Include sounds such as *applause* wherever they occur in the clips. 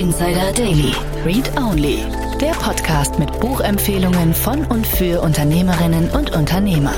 Insider Daily. Read Only. Der Podcast mit Buchempfehlungen von und für Unternehmerinnen und Unternehmer.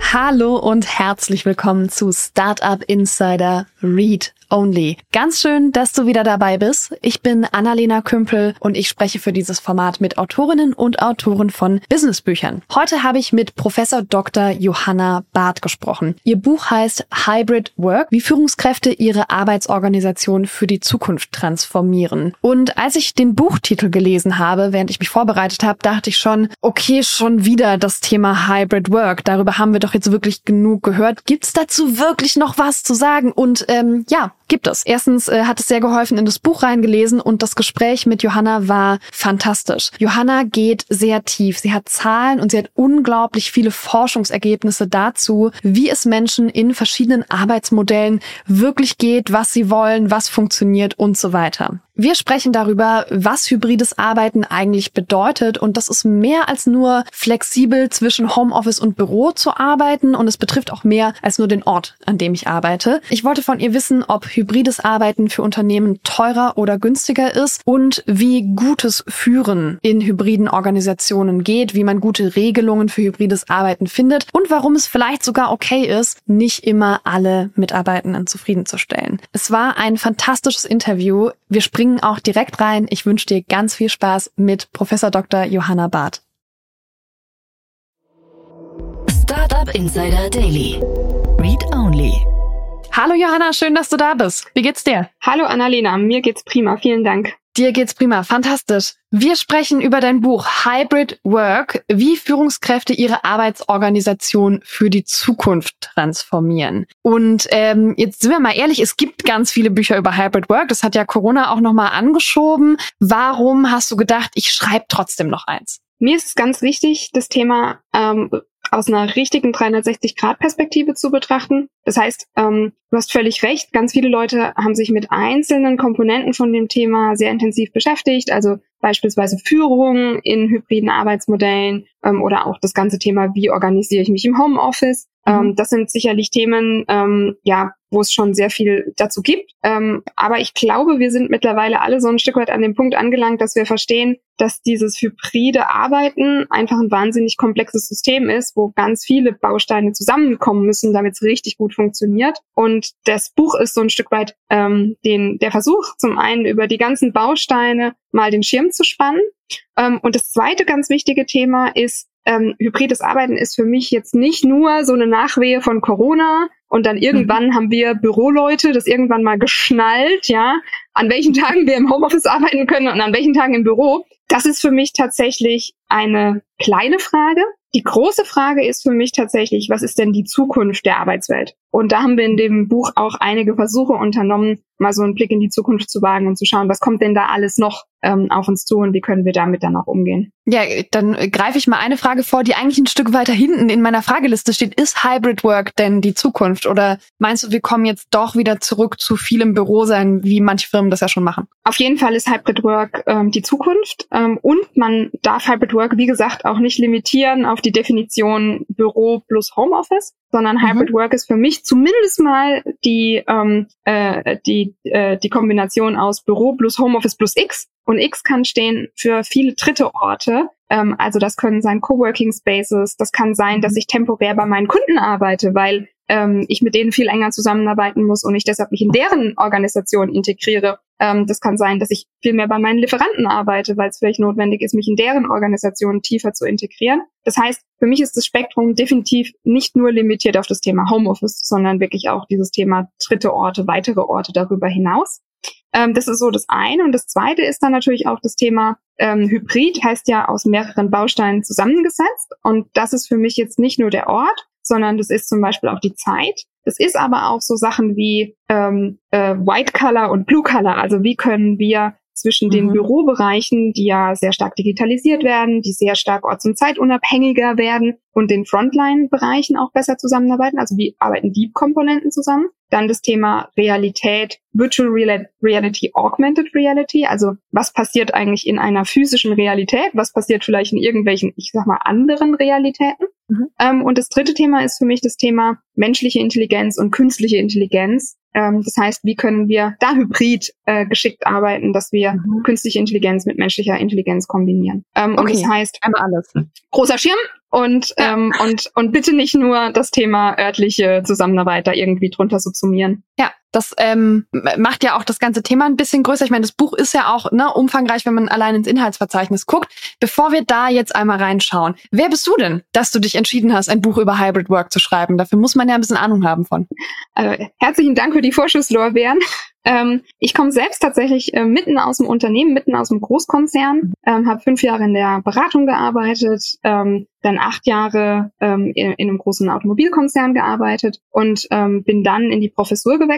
Hallo und herzlich willkommen zu Startup Insider Read Only. Ganz schön, dass du wieder dabei bist. Ich bin Annalena Kümpel und ich spreche für dieses Format mit Autorinnen und Autoren von Businessbüchern. Heute habe ich mit Professor Dr. Johanna Barth gesprochen. Ihr Buch heißt Hybrid Work, wie Führungskräfte ihre Arbeitsorganisation für die Zukunft transformieren. Und als ich den Buchtitel gelesen habe, während ich mich vorbereitet habe, dachte ich schon, okay, schon wieder das Thema Hybrid Work. Darüber haben wir doch jetzt wirklich genug gehört. Gibt es dazu wirklich noch was zu sagen? Und ähm, ja, gibt es. Erstens äh, hat es sehr geholfen, in das Buch reingelesen und das Gespräch mit Johanna war fantastisch. Johanna geht sehr tief. Sie hat Zahlen und sie hat unglaublich viele Forschungsergebnisse dazu, wie es Menschen in verschiedenen Arbeitsmodellen wirklich geht, was sie wollen, was funktioniert und so weiter. Wir sprechen darüber, was hybrides Arbeiten eigentlich bedeutet und das ist mehr als nur flexibel zwischen Homeoffice und Büro zu arbeiten und es betrifft auch mehr als nur den Ort, an dem ich arbeite. Ich wollte von ihr wissen, ob hybrides Arbeiten für Unternehmen teurer oder günstiger ist und wie gutes Führen in hybriden Organisationen geht, wie man gute Regelungen für hybrides Arbeiten findet und warum es vielleicht sogar okay ist, nicht immer alle Mitarbeitenden zufriedenzustellen. Es war ein fantastisches Interview. Wir springen springen auch direkt rein. Ich wünsche dir ganz viel Spaß mit Professor Dr. Johanna Barth. Startup Insider Daily. Read Only. Hallo Johanna, schön, dass du da bist. Wie geht's dir? Hallo Annalena, mir geht's prima, vielen Dank. Dir geht's prima, fantastisch. Wir sprechen über dein Buch Hybrid Work, wie Führungskräfte ihre Arbeitsorganisation für die Zukunft transformieren. Und ähm, jetzt sind wir mal ehrlich, es gibt ganz viele Bücher über Hybrid Work. Das hat ja Corona auch nochmal angeschoben. Warum hast du gedacht, ich schreibe trotzdem noch eins? Mir ist es ganz wichtig, das Thema ähm, aus einer richtigen 360-Grad-Perspektive zu betrachten. Das heißt, ähm, du hast völlig recht, ganz viele Leute haben sich mit einzelnen Komponenten von dem Thema sehr intensiv beschäftigt, also beispielsweise Führung in hybriden Arbeitsmodellen ähm, oder auch das ganze Thema, wie organisiere ich mich im Homeoffice. Mhm. Ähm, das sind sicherlich Themen, ähm, ja, wo es schon sehr viel dazu gibt. Ähm, aber ich glaube, wir sind mittlerweile alle so ein Stück weit an dem Punkt angelangt, dass wir verstehen, dass dieses hybride Arbeiten einfach ein wahnsinnig komplexes System ist, wo ganz viele Bausteine zusammenkommen müssen, damit es richtig gut funktioniert. Und das Buch ist so ein Stück weit ähm, den, der Versuch, zum einen über die ganzen Bausteine mal den Schirm zu spannen. Ähm, und das zweite ganz wichtige Thema ist, ähm, hybrides Arbeiten ist für mich jetzt nicht nur so eine Nachwehe von Corona und dann irgendwann mhm. haben wir Büroleute das irgendwann mal geschnallt, ja, an welchen Tagen wir im Homeoffice *laughs* arbeiten können und an welchen Tagen im Büro. Das ist für mich tatsächlich eine kleine Frage. Die große Frage ist für mich tatsächlich, was ist denn die Zukunft der Arbeitswelt? Und da haben wir in dem Buch auch einige Versuche unternommen, mal so einen Blick in die Zukunft zu wagen und zu schauen, was kommt denn da alles noch ähm, auf uns zu und wie können wir damit dann auch umgehen. Ja, dann greife ich mal eine Frage vor, die eigentlich ein Stück weiter hinten in meiner Frageliste steht. Ist Hybrid Work denn die Zukunft? Oder meinst du, wir kommen jetzt doch wieder zurück zu viel im Büro sein, wie manche Firmen das ja schon machen? Auf jeden Fall ist Hybrid Work ähm, die Zukunft. Ähm, und man darf Hybrid Work, wie gesagt, auch nicht limitieren auf die Definition Büro plus Homeoffice, sondern mhm. Hybrid Work ist für mich zumindest mal die, ähm, äh, die, äh, die Kombination aus Büro plus Homeoffice plus X. Und X kann stehen für viele dritte Orte. Ähm, also das können sein Coworking Spaces, das kann sein, dass mhm. ich temporär bei meinen Kunden arbeite, weil ähm, ich mit denen viel enger zusammenarbeiten muss und ich deshalb mich in deren Organisation integriere. Ähm, das kann sein, dass ich viel mehr bei meinen Lieferanten arbeite, weil es vielleicht notwendig ist, mich in deren Organisation tiefer zu integrieren. Das heißt, für mich ist das Spektrum definitiv nicht nur limitiert auf das Thema Homeoffice, sondern wirklich auch dieses Thema dritte Orte, weitere Orte darüber hinaus. Ähm, das ist so das eine. Und das zweite ist dann natürlich auch das Thema ähm, Hybrid, heißt ja aus mehreren Bausteinen zusammengesetzt. Und das ist für mich jetzt nicht nur der Ort, sondern das ist zum Beispiel auch die Zeit. Das ist aber auch so Sachen wie ähm, äh, White Color und Blue Color. Also wie können wir zwischen mhm. den Bürobereichen, die ja sehr stark digitalisiert werden, die sehr stark orts- und zeitunabhängiger werden und den Frontline-Bereichen auch besser zusammenarbeiten. Also wie arbeiten die Komponenten zusammen? Dann das Thema Realität, Virtual Reality, Augmented Reality. Also was passiert eigentlich in einer physischen Realität? Was passiert vielleicht in irgendwelchen, ich sag mal, anderen Realitäten? Mhm. Ähm, und das dritte Thema ist für mich das Thema menschliche Intelligenz und künstliche Intelligenz. Ähm, das heißt, wie können wir da hybrid äh, geschickt arbeiten, dass wir mhm. künstliche Intelligenz mit menschlicher Intelligenz kombinieren. Ähm, okay. Und das heißt, einmal alles. Großer Schirm, und, ja. ähm, und, und bitte nicht nur das Thema örtliche Zusammenarbeit da irgendwie drunter subsumieren. Ja, das ähm, macht ja auch das ganze Thema ein bisschen größer. Ich meine, das Buch ist ja auch ne, umfangreich, wenn man allein ins Inhaltsverzeichnis guckt. Bevor wir da jetzt einmal reinschauen, wer bist du denn, dass du dich entschieden hast, ein Buch über Hybrid Work zu schreiben? Dafür muss man ja ein bisschen Ahnung haben von. Also, herzlichen Dank für die Vorschusslorbeeren. Ähm, ich komme selbst tatsächlich äh, mitten aus dem Unternehmen, mitten aus dem Großkonzern, ähm, habe fünf Jahre in der Beratung gearbeitet, ähm, dann acht Jahre ähm, in, in, einem großen Automobilkonzern gearbeitet und ähm, bin dann in die Professur gewechselt.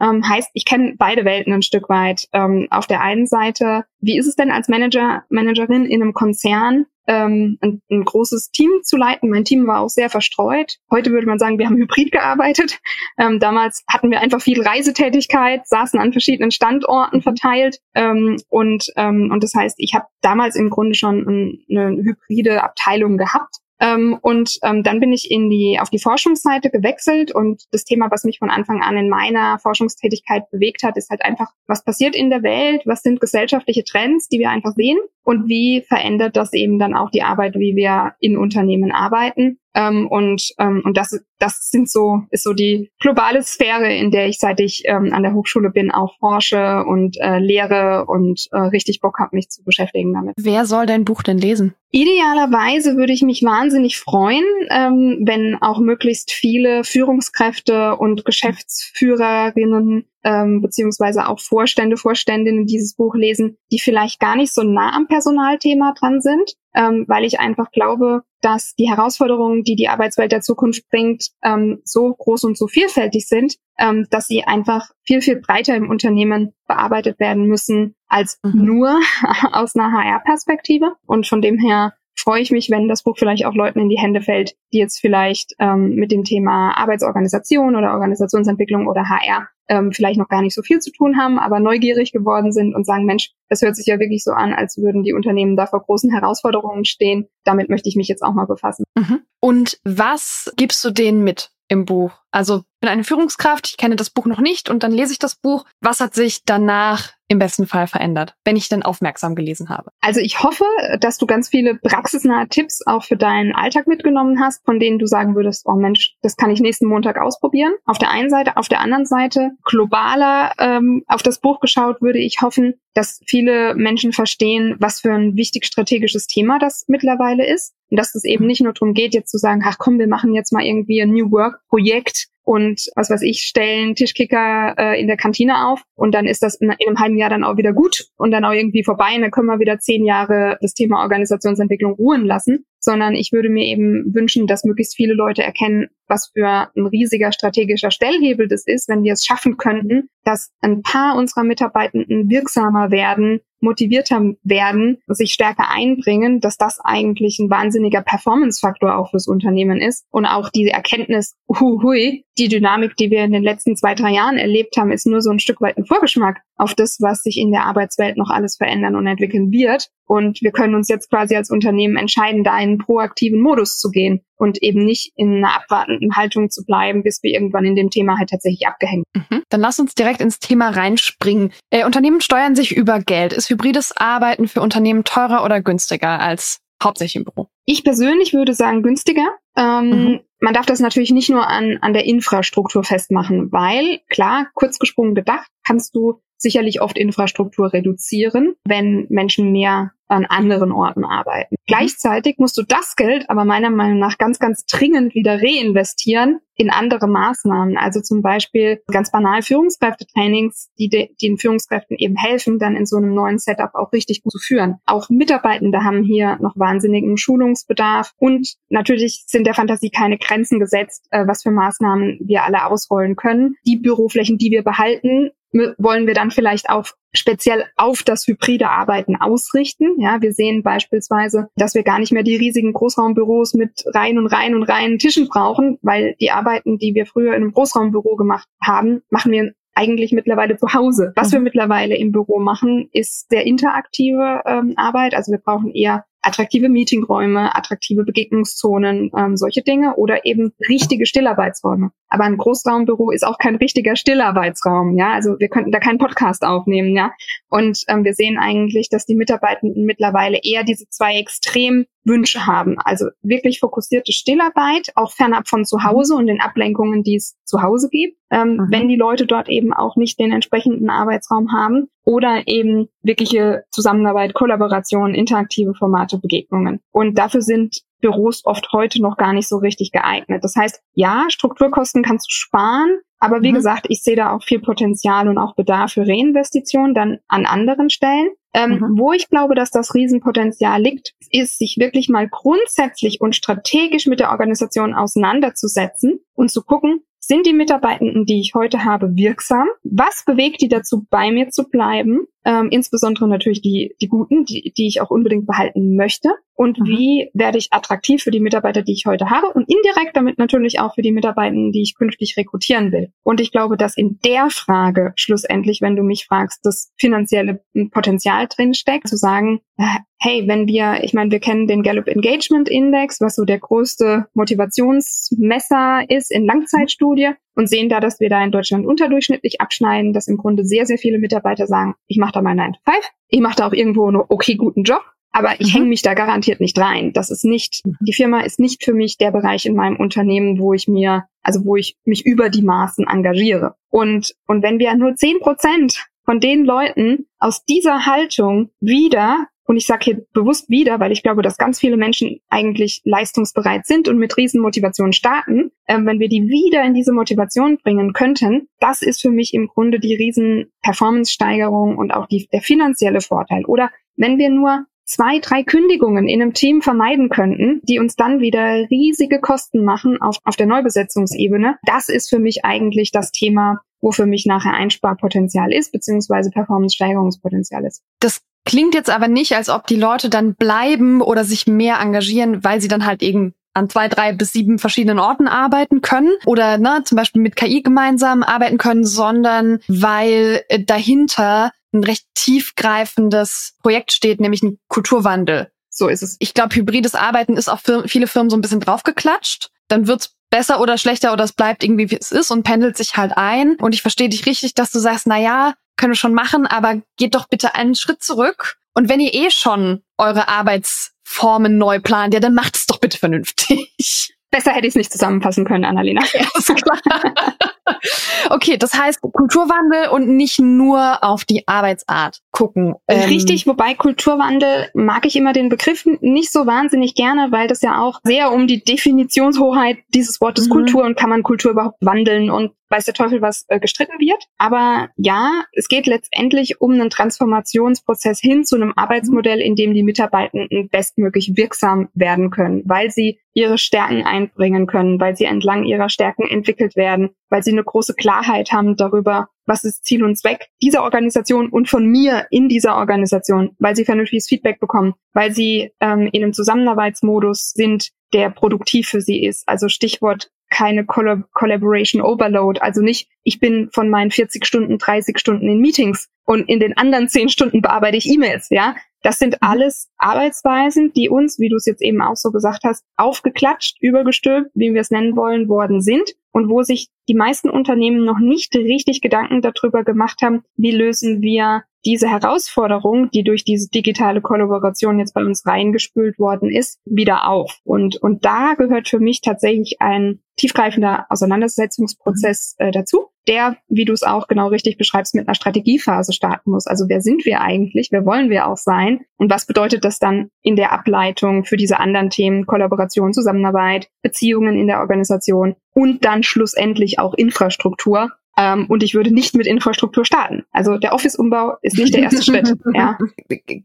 Ähm, heißt, ich kenne beide Welten ein Stück weit. Ähm, auf der einen Seite, wie ist es denn als Manager, Managerin in einem Konzern, ähm, ein, ein, großes Team zu leiten. Mein Team war auch sehr verstreut. Heute würde man sagen, wir haben hybrid gearbeitet. Ähm, damals hatten wir einfach viel Reisetätigkeit, saßen an verschiedenen Standorten verteilt. Ähm, und, ähm, und das heißt, ich habe damals im Grunde schon ein, eine hybride Abteilung gehabt. Ähm, und ähm, dann bin ich in die, auf die Forschungsseite gewechselt und das Thema, was mich von Anfang an in meiner Forschungstätigkeit bewegt hat, ist halt einfach, was passiert in der Welt, was sind gesellschaftliche Trends, die wir einfach sehen und wie verändert das eben dann auch die Arbeit, wie wir in Unternehmen arbeiten. Ähm, und ähm, und das, das sind so, ist so die globale Sphäre, in der ich, seit ich ähm, an der Hochschule bin, auch forsche und äh, lehre und äh, richtig Bock habe, mich zu beschäftigen damit. Wer soll dein Buch denn lesen? Idealerweise würde ich mich wahnsinnig freuen, ähm, wenn auch möglichst viele Führungskräfte und Geschäftsführerinnen ähm, beziehungsweise auch Vorstände, Vorständinnen dieses Buch lesen, die vielleicht gar nicht so nah am Personalthema dran sind, ähm, weil ich einfach glaube, dass die Herausforderungen, die die Arbeitswelt der Zukunft bringt, ähm, so groß und so vielfältig sind, ähm, dass sie einfach viel, viel breiter im Unternehmen bearbeitet werden müssen als mhm. nur *laughs* aus einer HR-Perspektive. Und von dem her freue ich mich, wenn das Buch vielleicht auch Leuten in die Hände fällt, die jetzt vielleicht ähm, mit dem Thema Arbeitsorganisation oder Organisationsentwicklung oder HR ähm, vielleicht noch gar nicht so viel zu tun haben, aber neugierig geworden sind und sagen, Mensch, das hört sich ja wirklich so an, als würden die Unternehmen da vor großen Herausforderungen stehen. Damit möchte ich mich jetzt auch mal befassen. Mhm. Und was gibst du denen mit im Buch? Also bin eine Führungskraft, ich kenne das Buch noch nicht und dann lese ich das Buch. Was hat sich danach im besten Fall verändert, wenn ich denn aufmerksam gelesen habe? Also ich hoffe, dass du ganz viele praxisnahe Tipps auch für deinen Alltag mitgenommen hast, von denen du sagen würdest, oh Mensch, das kann ich nächsten Montag ausprobieren. Auf der einen Seite, auf der anderen Seite, globaler ähm, auf das Buch geschaut, würde ich hoffen, dass viele Menschen verstehen, was für ein wichtig strategisches Thema das mittlerweile ist. Und dass es eben nicht nur darum geht, jetzt zu sagen, ach komm, wir machen jetzt mal irgendwie ein New Work Projekt und was weiß ich, stellen Tischkicker äh, in der Kantine auf und dann ist das in, in, einem halben Jahr dann auch wieder gut und dann auch irgendwie vorbei und dann können wir wieder zehn Jahre das Thema Organisationsentwicklung ruhen lassen, sondern ich würde mir eben wünschen, dass möglichst viele Leute erkennen, was für ein riesiger strategischer Stellhebel das ist, wenn wir es schaffen könnten, dass ein paar unserer Mitarbeitenden wirksamer werden, motivierter werden, sich stärker einbringen, dass das eigentlich ein wahnsinniger Performance-Faktor auch fürs Unternehmen ist. Und auch diese Erkenntnis, hui, die Dynamik, die wir in den letzten zwei, drei Jahren erlebt haben, ist nur so ein Stück weit ein Vorgeschmack auf das, was sich in der Arbeitswelt noch alles verändern und entwickeln wird. Und wir können uns jetzt quasi als Unternehmen entscheiden, da in einen proaktiven Modus zu gehen und eben nicht in einer abwartenden Haltung zu bleiben, bis wir irgendwann in dem Thema halt tatsächlich abgehängt. Mhm. Dann lass uns direkt ins Thema reinspringen. Äh, Unternehmen steuern sich über Geld. Ist hybrides Arbeiten für Unternehmen teurer oder günstiger als hauptsächlich im Büro? Ich persönlich würde sagen günstiger. Ähm, mhm. Man darf das natürlich nicht nur an, an der Infrastruktur festmachen, weil, klar, kurz gesprungen gedacht, kannst du sicherlich oft Infrastruktur reduzieren, wenn Menschen mehr an anderen Orten arbeiten. Mhm. Gleichzeitig musst du das Geld aber meiner Meinung nach ganz, ganz dringend wieder reinvestieren in andere Maßnahmen. Also zum Beispiel ganz banal Führungskräftetrainings, die, de, den Führungskräften eben helfen, dann in so einem neuen Setup auch richtig gut zu führen. Auch Mitarbeitende haben hier noch wahnsinnigen Schulungsbedarf und natürlich sind der Fantasie keine Grenzen gesetzt, äh, was für Maßnahmen wir alle ausrollen können. Die Büroflächen, die wir behalten, wollen wir dann vielleicht auch speziell auf das hybride Arbeiten ausrichten. Ja, wir sehen beispielsweise, dass wir gar nicht mehr die riesigen Großraumbüros mit Reihen und Reihen und Reihen Tischen brauchen, weil die Arbeiten, die wir früher in einem Großraumbüro gemacht haben, machen wir eigentlich mittlerweile zu Hause. Was mhm. wir mittlerweile im Büro machen, ist sehr interaktive ähm, Arbeit. Also wir brauchen eher attraktive Meetingräume, attraktive Begegnungszonen, ähm, solche Dinge oder eben richtige Stillarbeitsräume. Aber ein Großraumbüro ist auch kein richtiger Stillarbeitsraum, ja. Also wir könnten da keinen Podcast aufnehmen, ja. Und ähm, wir sehen eigentlich, dass die Mitarbeitenden mittlerweile eher diese zwei Extremwünsche haben. Also wirklich fokussierte Stillarbeit, auch fernab von zu Hause und den Ablenkungen, die es zu Hause gibt. Ähm, mhm. wenn die Leute dort eben auch nicht den entsprechenden Arbeitsraum haben oder eben wirkliche Zusammenarbeit, Kollaboration, interaktive Formate, Begegnungen. Und dafür sind Büros oft heute noch gar nicht so richtig geeignet. Das heißt, ja, Strukturkosten kannst du sparen, aber wie mhm. gesagt, ich sehe da auch viel Potenzial und auch Bedarf für Reinvestitionen dann an anderen Stellen. Ähm, mhm. Wo ich glaube, dass das Riesenpotenzial liegt, ist, sich wirklich mal grundsätzlich und strategisch mit der Organisation auseinanderzusetzen und zu gucken, sind die Mitarbeitenden, die ich heute habe, wirksam? Was bewegt die dazu, bei mir zu bleiben? Ähm, insbesondere natürlich die, die guten, die, die ich auch unbedingt behalten möchte. Und mhm. wie werde ich attraktiv für die Mitarbeiter, die ich heute habe? Und indirekt damit natürlich auch für die Mitarbeitenden, die ich künftig rekrutieren will. Und ich glaube, dass in der Frage schlussendlich, wenn du mich fragst, das finanzielle Potenzial drinsteckt, zu sagen, äh, hey, wenn wir, ich meine, wir kennen den Gallup Engagement Index, was so der größte Motivationsmesser ist in Langzeitstudie und sehen da, dass wir da in Deutschland unterdurchschnittlich abschneiden, dass im Grunde sehr, sehr viele Mitarbeiter sagen, ich mache da mal 9 to 5, ich mache da auch irgendwo einen okay guten Job, aber ich mhm. hänge mich da garantiert nicht rein. Das ist nicht, mhm. die Firma ist nicht für mich der Bereich in meinem Unternehmen, wo ich mir, also wo ich mich über die Maßen engagiere. Und, und wenn wir nur 10 Prozent von den Leuten aus dieser Haltung wieder und ich sage hier bewusst wieder, weil ich glaube, dass ganz viele Menschen eigentlich leistungsbereit sind und mit Riesenmotivation starten. Ähm, wenn wir die wieder in diese Motivation bringen könnten, das ist für mich im Grunde die riesen Performance-Steigerung und auch die, der finanzielle Vorteil. Oder wenn wir nur zwei, drei Kündigungen in einem Team vermeiden könnten, die uns dann wieder riesige Kosten machen auf, auf der Neubesetzungsebene. Das ist für mich eigentlich das Thema, wo für mich nachher Einsparpotenzial ist, beziehungsweise Performance-Steigerungspotenzial ist. Das Klingt jetzt aber nicht, als ob die Leute dann bleiben oder sich mehr engagieren, weil sie dann halt eben an zwei, drei bis sieben verschiedenen Orten arbeiten können oder ne, zum Beispiel mit KI gemeinsam arbeiten können, sondern weil äh, dahinter ein recht tiefgreifendes Projekt steht, nämlich ein Kulturwandel. So ist es. Ich glaube, hybrides Arbeiten ist auf viele Firmen so ein bisschen draufgeklatscht. Dann wird's besser oder schlechter oder es bleibt irgendwie wie es ist und pendelt sich halt ein. Und ich verstehe dich richtig, dass du sagst, na ja, können wir schon machen, aber geht doch bitte einen Schritt zurück. Und wenn ihr eh schon eure Arbeitsformen neu plant, ja, dann macht es doch bitte vernünftig. Besser hätte ich es nicht zusammenfassen können, Annalena. *laughs* Ja, ist klar. *laughs* okay, das heißt Kulturwandel und nicht nur auf die Arbeitsart gucken. Ähm, Richtig, wobei Kulturwandel mag ich immer den Begriff nicht so wahnsinnig gerne, weil das ja auch sehr um die Definitionshoheit dieses Wortes mhm. Kultur und kann man Kultur überhaupt wandeln und weiß der Teufel was äh, gestritten wird. Aber ja, es geht letztendlich um einen Transformationsprozess hin zu einem Arbeitsmodell, in dem die Mitarbeitenden bestmöglich wirksam werden können, weil sie ihre Stärken einbringen können, weil sie entlang ihrer Stärken entwickelt werden, weil sie eine große Klarheit haben darüber, was ist Ziel und Zweck dieser Organisation und von mir in dieser Organisation, weil sie vernünftiges Feedback bekommen, weil sie ähm, in einem Zusammenarbeitsmodus sind, der produktiv für sie ist. Also Stichwort keine Collab Collaboration Overload. Also nicht, ich bin von meinen 40 Stunden, 30 Stunden in Meetings und in den anderen 10 Stunden bearbeite ich E-Mails, ja. Das sind mhm. alles Arbeitsweisen, die uns, wie du es jetzt eben auch so gesagt hast, aufgeklatscht, übergestülpt, wie wir es nennen wollen, worden sind und wo sich die meisten Unternehmen noch nicht richtig Gedanken darüber gemacht haben, wie lösen wir diese Herausforderung, die durch diese digitale Kollaboration jetzt bei uns reingespült worden ist, wieder auf. Und, und da gehört für mich tatsächlich ein tiefgreifender Auseinandersetzungsprozess äh, dazu, der, wie du es auch genau richtig beschreibst, mit einer Strategiephase starten muss. Also wer sind wir eigentlich? Wer wollen wir auch sein? Und was bedeutet das dann in der Ableitung für diese anderen Themen, Kollaboration, Zusammenarbeit, Beziehungen in der Organisation und dann schlussendlich auch Infrastruktur, ähm, und ich würde nicht mit Infrastruktur starten. Also der Office-Umbau ist nicht der erste Schritt. *laughs* Ja.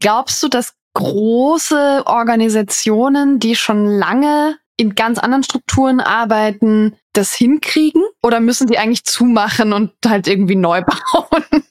Glaubst du, dass große Organisationen, die schon lange in ganz anderen Strukturen arbeiten, das hinkriegen? Oder müssen die eigentlich zumachen und halt irgendwie neu *laughs* bauen?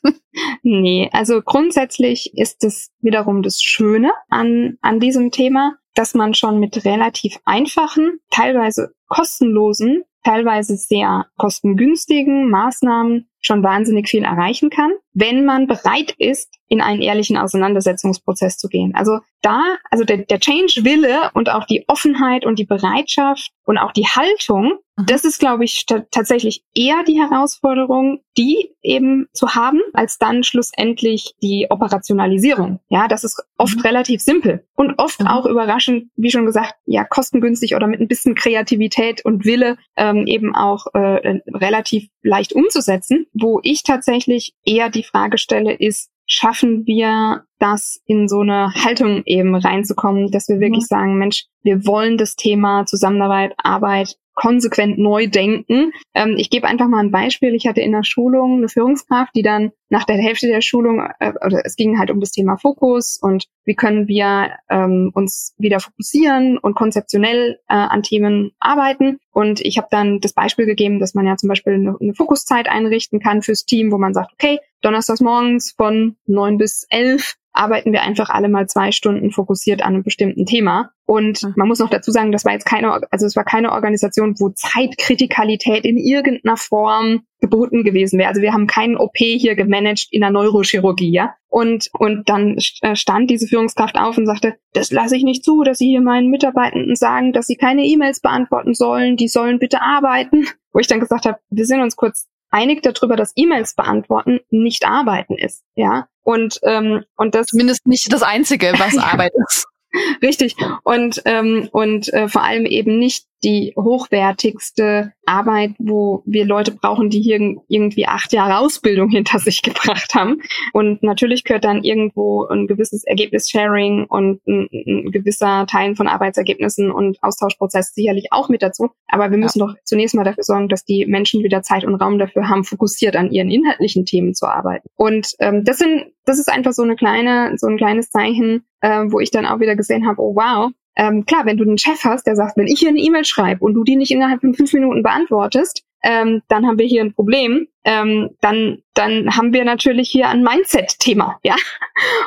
Nee, also grundsätzlich ist es wiederum das Schöne an, an diesem Thema, dass man schon mit relativ einfachen, teilweise kostenlosen teilweise sehr kostengünstigen Maßnahmen schon wahnsinnig viel erreichen kann, wenn man bereit ist, in einen ehrlichen Auseinandersetzungsprozess zu gehen. Also da, also der, der Change-Wille und auch die Offenheit und die Bereitschaft und auch die Haltung, mhm. das ist, glaube ich, tatsächlich eher die Herausforderung, die eben zu haben, als dann schlussendlich die Operationalisierung. Ja, das ist oft mhm. relativ simpel und oft mhm. auch überraschend, wie schon gesagt, ja, kostengünstig oder mit ein bisschen Kreativität und Wille ähm, eben auch äh, relativ leicht umzusetzen. Wo ich tatsächlich eher die Frage stelle, ist, schaffen wir das in so eine Haltung eben reinzukommen, dass wir wirklich mhm. sagen, Mensch, wir wollen das Thema Zusammenarbeit, Arbeit konsequent neu denken. Ähm, ich gebe einfach mal ein Beispiel. Ich hatte in der Schulung eine Führungskraft, die dann nach der Hälfte der Schulung, äh, oder es ging halt um das Thema Fokus und wie können wir ähm, uns wieder fokussieren und konzeptionell äh, an Themen arbeiten. Und ich habe dann das Beispiel gegeben, dass man ja zum Beispiel eine, eine Fokuszeit einrichten kann fürs Team, wo man sagt, okay, donnerstags morgens von neun bis elf arbeiten wir einfach alle mal zwei Stunden fokussiert an einem bestimmten Thema. Und man muss noch dazu sagen, das war jetzt keine, also es war keine Organisation, wo Zeitkritikalität in irgendeiner Form geboten gewesen wäre. Also wir haben keinen OP hier gemanagt in der Neurochirurgie, ja. Und, und dann äh, stand diese Führungskraft auf und sagte, das lasse ich nicht zu, dass Sie hier meinen Mitarbeitenden sagen, dass sie keine E-Mails beantworten sollen, die sollen bitte arbeiten. Wo ich dann gesagt habe, wir sind uns kurz einig darüber, dass E-Mails beantworten nicht arbeiten ist, ja. Und ähm, und das zumindest nicht das einzige, was *laughs* Arbeit ist. Richtig. Und, ähm, und äh, vor allem eben nicht die hochwertigste Arbeit, wo wir Leute brauchen, die hier irgendwie acht Jahre Ausbildung hinter sich gebracht haben. Und natürlich gehört dann irgendwo ein gewisses Ergebnis-Sharing und ein, ein, gewisser Teil von Arbeitsergebnissen und Austauschprozess sicherlich auch mit dazu. Aber wir müssen ja. doch zunächst mal dafür sorgen, dass die Menschen wieder Zeit und Raum dafür haben, fokussiert an ihren inhaltlichen Themen zu arbeiten. Und ähm, das sind, das ist einfach so eine kleine, so ein kleines Zeichen, äh, wo ich dann auch wieder gesehen habe, oh wow, ähm, klar, wenn du einen Chef hast, der sagt, wenn ich hier eine E-Mail schreibe und du die nicht innerhalb von fünf Minuten beantwortest, ähm, dann haben wir hier ein Problem. Ähm, dann, dann haben wir natürlich hier ein Mindset-Thema, *laughs* ja.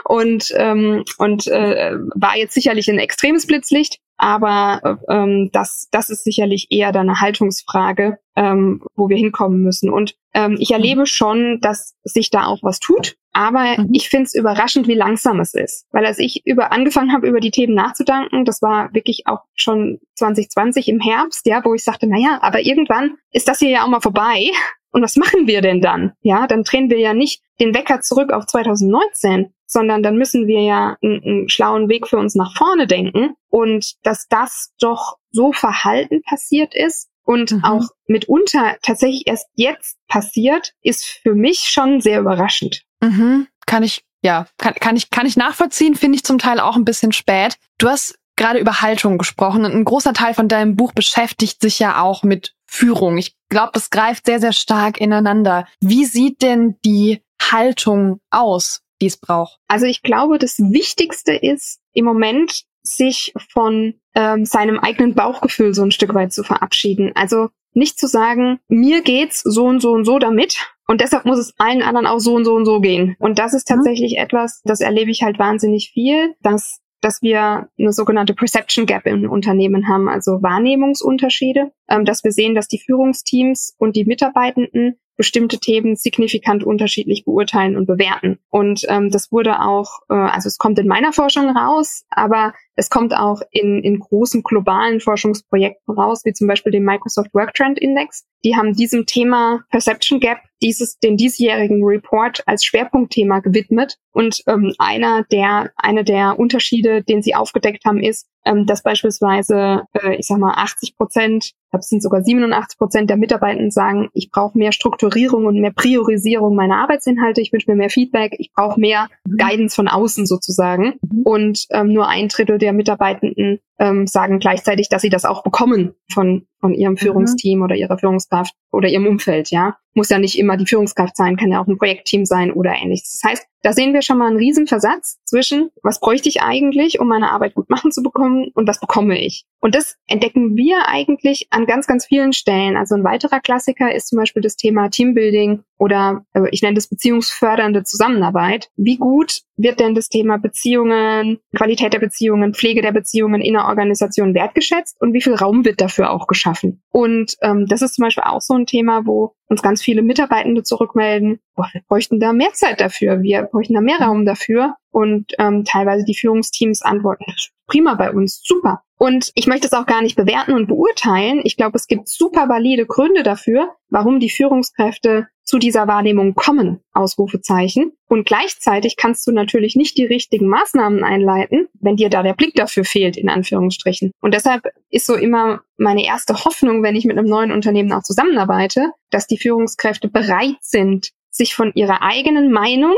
Und, ähm, und äh, war jetzt sicherlich ein extremes Blitzlicht, aber ähm, das, das ist sicherlich eher dann eine Haltungsfrage, ähm, wo wir hinkommen müssen. Und ähm, ich erlebe schon, dass sich da auch was tut. Aber mhm. ich finde es überraschend, wie langsam es ist. Weil als ich über angefangen habe, über die Themen nachzudenken, das war wirklich auch schon 2020 im Herbst, ja, wo ich sagte, naja, aber irgendwann ist das hier ja auch mal vorbei. *laughs* Und was machen wir denn dann? Ja, dann drehen wir ja nicht den Wecker zurück auf 2019, sondern dann müssen wir ja einen, einen schlauen Weg für uns nach vorne denken. Und dass das doch so verhalten passiert ist, und mhm. auch mitunter tatsächlich erst jetzt passiert, ist für mich schon sehr überraschend. Mhm. Kann ich, ja, kann, kann ich, kann ich nachvollziehen, finde ich zum Teil auch ein bisschen spät. Du hast gerade über Haltung gesprochen und ein großer Teil von deinem Buch beschäftigt sich ja auch mit Führung. Ich glaube, das greift sehr, sehr stark ineinander. Wie sieht denn die Haltung aus, die es braucht? Also ich glaube, das Wichtigste ist im Moment, sich von ähm, seinem eigenen Bauchgefühl so ein Stück weit zu verabschieden. Also nicht zu sagen, mir geht's so und so und so damit und deshalb muss es allen anderen auch so und so und so gehen. Und das ist mhm. tatsächlich mhm. etwas, das erlebe ich halt wahnsinnig viel, dass dass wir eine sogenannte Perception Gap im Unternehmen haben, also Wahrnehmungsunterschiede, ähm, dass wir sehen, dass die Führungsteams und die Mitarbeitenden bestimmte Themen signifikant unterschiedlich beurteilen und bewerten. Und ähm, das wurde auch, äh, also es kommt in meiner Forschung raus, aber es kommt auch in, in großen globalen Forschungsprojekten raus, wie zum Beispiel dem Microsoft Work Trend Index. Die haben diesem Thema Perception Gap dieses, den diesjährigen Report als Schwerpunktthema gewidmet. Und ähm, einer der, eine der Unterschiede, den sie aufgedeckt haben, ist, ähm, dass beispielsweise, äh, ich sag mal, 80 Prozent, ich glaube, es sind sogar 87 Prozent der Mitarbeitenden sagen, ich brauche mehr Strukturierung und mehr Priorisierung meiner Arbeitsinhalte, ich wünsche mir mehr Feedback, ich brauche mehr mhm. Guidance von außen sozusagen. Mhm. Und ähm, nur ein Drittel der Mitarbeitenden ähm, sagen gleichzeitig, dass sie das auch bekommen von, von ihrem mhm. Führungsteam mhm. oder ihrer Führungskraft oder ihrem Umfeld, ja. Muss ja nicht immer die Führungskraft sein, kann ja auch ein Projektteam sein oder ähnliches. Das heißt, da sehen wir schon mal einen riesen Versatz zwischen, was bräuchte ich eigentlich, um meine Arbeit gut machen zu bekommen und was bekomme ich. Und das entdecken wir eigentlich an ganz, ganz vielen Stellen. Also ein weiterer Klassiker ist zum Beispiel das Thema Teambuilding oder äh, ich nenne das beziehungsfördernde Zusammenarbeit. Wie gut wird denn das Thema Beziehungen, Qualität der Beziehungen, Pflege der Beziehungen in einer Organisation wertgeschätzt und wie viel Raum wird dafür auch geschaffen. Und ähm, das ist zum Beispiel auch so ein Thema, wo uns ganz viele Mitarbeitende zurückmelden, boah, wir bräuchten da mehr Zeit dafür, wir bräuchten da mehr Raum dafür. Und ähm, teilweise die Führungsteams antworten, prima bei uns, super. Und ich möchte es auch gar nicht bewerten und beurteilen. Ich glaube, es gibt super valide Gründe dafür, warum die Führungskräfte zu dieser Wahrnehmung kommen, Ausrufezeichen. Und gleichzeitig kannst du natürlich nicht die richtigen Maßnahmen einleiten, wenn dir da der Blick dafür fehlt, in Anführungsstrichen. Und deshalb ist so immer meine erste Hoffnung, wenn ich mit einem neuen Unternehmen auch zusammenarbeite, dass die Führungskräfte bereit sind, sich von ihrer eigenen Meinung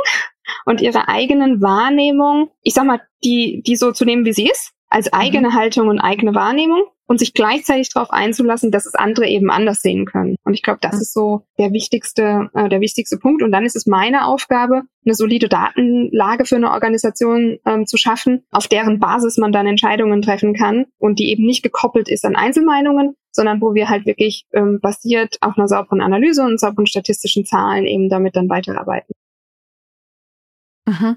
und ihrer eigenen Wahrnehmung, ich sag mal, die, die so zu nehmen, wie sie ist, als eigene mhm. Haltung und eigene Wahrnehmung und sich gleichzeitig darauf einzulassen, dass es andere eben anders sehen können. Und ich glaube, das ist so der wichtigste, äh, der wichtigste Punkt. Und dann ist es meine Aufgabe, eine solide Datenlage für eine Organisation ähm, zu schaffen, auf deren Basis man dann Entscheidungen treffen kann und die eben nicht gekoppelt ist an Einzelmeinungen, sondern wo wir halt wirklich ähm, basiert auf einer sauberen Analyse und sauberen statistischen Zahlen eben damit dann weiterarbeiten. Mhm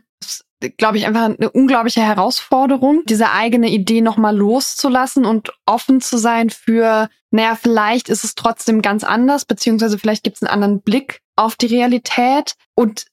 glaube ich, einfach eine unglaubliche Herausforderung, diese eigene Idee nochmal loszulassen und offen zu sein für, naja, vielleicht ist es trotzdem ganz anders, beziehungsweise vielleicht gibt es einen anderen Blick auf die Realität. Und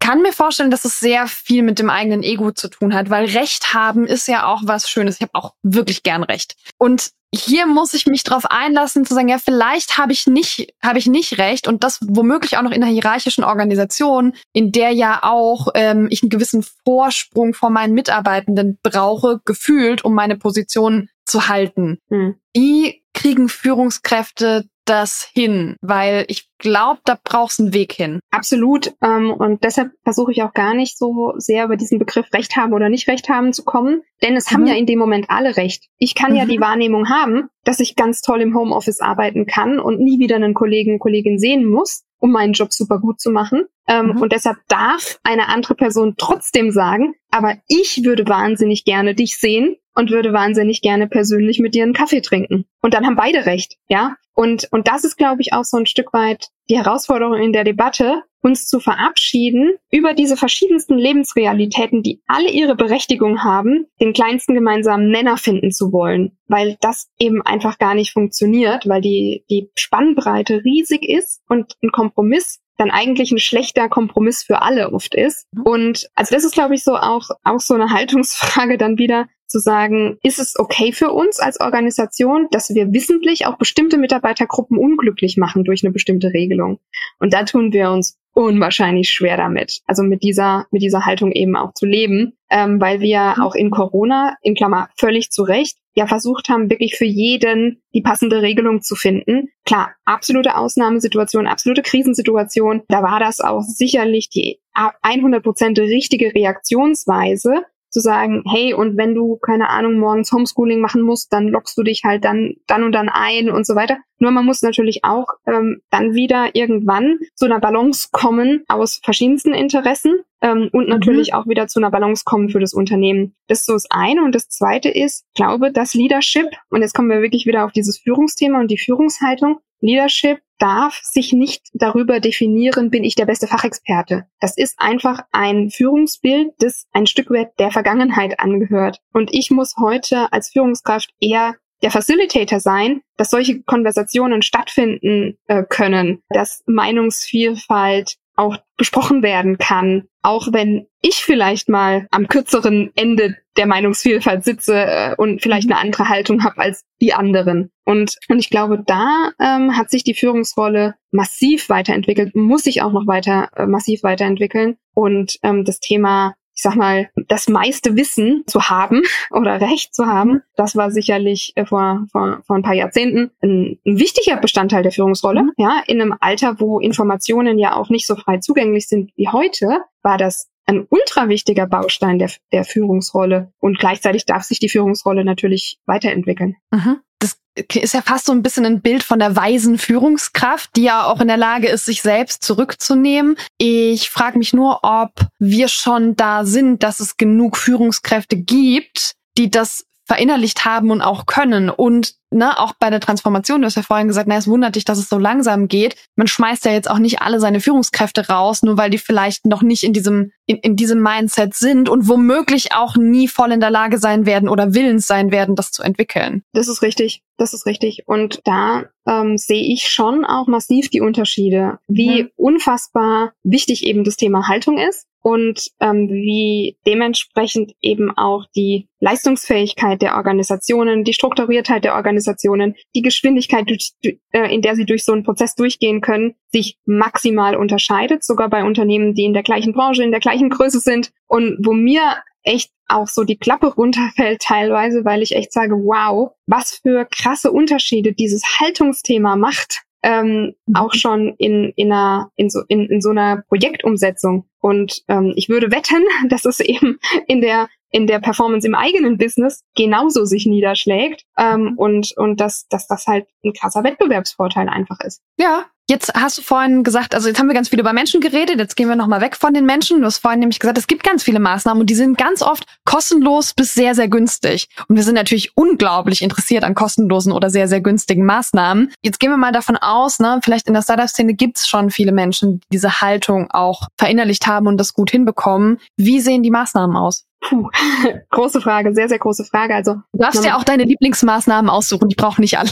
kann mir vorstellen, dass es sehr viel mit dem eigenen Ego zu tun hat, weil Recht haben ist ja auch was Schönes. Ich habe auch wirklich gern Recht. Und hier muss ich mich drauf einlassen, zu sagen, ja, vielleicht habe ich nicht, habe ich nicht recht und das womöglich auch noch in einer hierarchischen Organisation, in der ja auch ähm, ich einen gewissen Vorsprung vor meinen Mitarbeitenden brauche, gefühlt, um meine Position zu halten. Hm. Wie kriegen Führungskräfte das hin? Weil ich glaube, da brauchst einen Weg hin. Absolut. Ähm, und deshalb versuche ich auch gar nicht so sehr über diesen Begriff Recht haben oder nicht Recht haben zu kommen. Denn es mhm. haben ja in dem Moment alle Recht. Ich kann mhm. ja die Wahrnehmung haben, dass ich ganz toll im Homeoffice arbeiten kann und nie wieder einen Kollegen, Kollegin sehen muss um meinen Job super gut zu machen. Ähm, mhm. Und deshalb darf eine andere Person trotzdem sagen, aber ich würde wahnsinnig gerne dich sehen und würde wahnsinnig gerne persönlich mit dir einen Kaffee trinken. Und dann haben beide recht, ja. Und, und das ist, glaube ich, auch so ein Stück weit die Herausforderung in der Debatte, uns zu verabschieden über diese verschiedensten Lebensrealitäten, die alle ihre Berechtigung haben, den kleinsten gemeinsamen Nenner finden zu wollen, weil das eben einfach gar nicht funktioniert, weil die, die Spannbreite riesig ist und ein Kompromiss dann eigentlich ein schlechter Kompromiss für alle oft ist. Mhm. Und also das ist, glaube ich, so auch, auch so eine Haltungsfrage dann wieder, zu sagen, ist es okay für uns als Organisation, dass wir wissentlich auch bestimmte Mitarbeitergruppen unglücklich machen durch eine bestimmte Regelung? Und da tun wir uns unwahrscheinlich schwer damit. Also mit dieser, mit dieser Haltung eben auch zu leben, ähm, weil wir mhm. auch in Corona, in Klammer völlig zu Recht, ja versucht haben, wirklich für jeden die passende Regelung zu finden. Klar, absolute Ausnahmesituation, absolute Krisensituation. Da war das auch sicherlich die 100% richtige Reaktionsweise zu sagen, hey, und wenn du, keine Ahnung, morgens Homeschooling machen musst, dann lockst du dich halt dann, dann und dann ein und so weiter. Nur man muss natürlich auch ähm, dann wieder irgendwann zu einer Balance kommen aus verschiedensten Interessen ähm, und mhm. natürlich mhm. auch wieder zu einer Balance kommen für das Unternehmen. Das ist so das eine. Und das zweite ist, glaube, dass Leadership, und jetzt kommen wir wirklich wieder auf dieses Führungsthema und die Führungshaltung, Leadership darf sich nicht darüber definieren, bin ich der beste Fachexperte. Das ist einfach ein Führungsbild, das ein Stück weit der Vergangenheit angehört. Und ich muss heute als Führungskraft eher der Facilitator sein, dass solche Konversationen stattfinden äh, können, dass Meinungsvielfalt auch besprochen werden kann, auch wenn ich vielleicht mal am kürzeren Ende der Meinungsvielfalt sitze äh, und vielleicht eine andere Haltung habe als die anderen. Und, und ich glaube, da ähm, hat sich die Führungsrolle massiv weiterentwickelt, muss sich auch noch weiter äh, massiv weiterentwickeln. Und ähm, das Thema ich sag mal, das meiste Wissen zu haben *laughs* oder Recht zu haben, das war sicherlich äh, vor, vor, vor ein paar Jahrzehnten ein, ein wichtiger Bestandteil der Führungsrolle. Mhm. Ja, in einem Alter, wo Informationen ja auch nicht so frei zugänglich sind wie heute, war das ein ultra wichtiger Baustein der, der Führungsrolle. Und gleichzeitig darf sich die Führungsrolle natürlich weiterentwickeln. Mhm. Das ist ja fast so ein bisschen ein Bild von der weisen Führungskraft, die ja auch in der Lage ist, sich selbst zurückzunehmen. Ich frage mich nur, ob wir schon da sind, dass es genug Führungskräfte gibt, die das verinnerlicht haben und auch können. Und ne, auch bei der Transformation, du hast ja vorhin gesagt, na, es wundert dich, dass es so langsam geht. Man schmeißt ja jetzt auch nicht alle seine Führungskräfte raus, nur weil die vielleicht noch nicht in diesem, in, in diesem Mindset sind und womöglich auch nie voll in der Lage sein werden oder willens sein werden, das zu entwickeln. Das ist richtig. Das ist richtig. Und da ähm, sehe ich schon auch massiv die Unterschiede, wie mhm. unfassbar wichtig eben das Thema Haltung ist und ähm, wie dementsprechend eben auch die Leistungsfähigkeit der Organisationen, die Strukturiertheit der Organisationen, die Geschwindigkeit, durch, äh, in der sie durch so einen Prozess durchgehen können, sich maximal unterscheidet, sogar bei Unternehmen, die in der gleichen Branche, in der gleichen Größe sind. Und wo mir echt auch so die Klappe runterfällt teilweise, weil ich echt sage, wow, was für krasse Unterschiede dieses Haltungsthema macht ähm, mhm. auch schon in, in, einer, in, so, in, in so einer Projektumsetzung. Und ähm, ich würde wetten, *laughs* dass es eben in der in der Performance im eigenen Business genauso sich niederschlägt ähm, mhm. und und dass dass das halt ein krasser Wettbewerbsvorteil einfach ist. Ja, Jetzt hast du vorhin gesagt, also jetzt haben wir ganz viel über Menschen geredet, jetzt gehen wir nochmal weg von den Menschen. Du hast vorhin nämlich gesagt, es gibt ganz viele Maßnahmen und die sind ganz oft kostenlos bis sehr, sehr günstig. Und wir sind natürlich unglaublich interessiert an kostenlosen oder sehr, sehr günstigen Maßnahmen. Jetzt gehen wir mal davon aus, ne, vielleicht in der Startup-Szene gibt es schon viele Menschen, die diese Haltung auch verinnerlicht haben und das gut hinbekommen. Wie sehen die Maßnahmen aus? Puh, *laughs* große Frage, sehr, sehr große Frage. Also du darfst ja auch deine Lieblingsmaßnahmen aussuchen. Ich brauche nicht alle.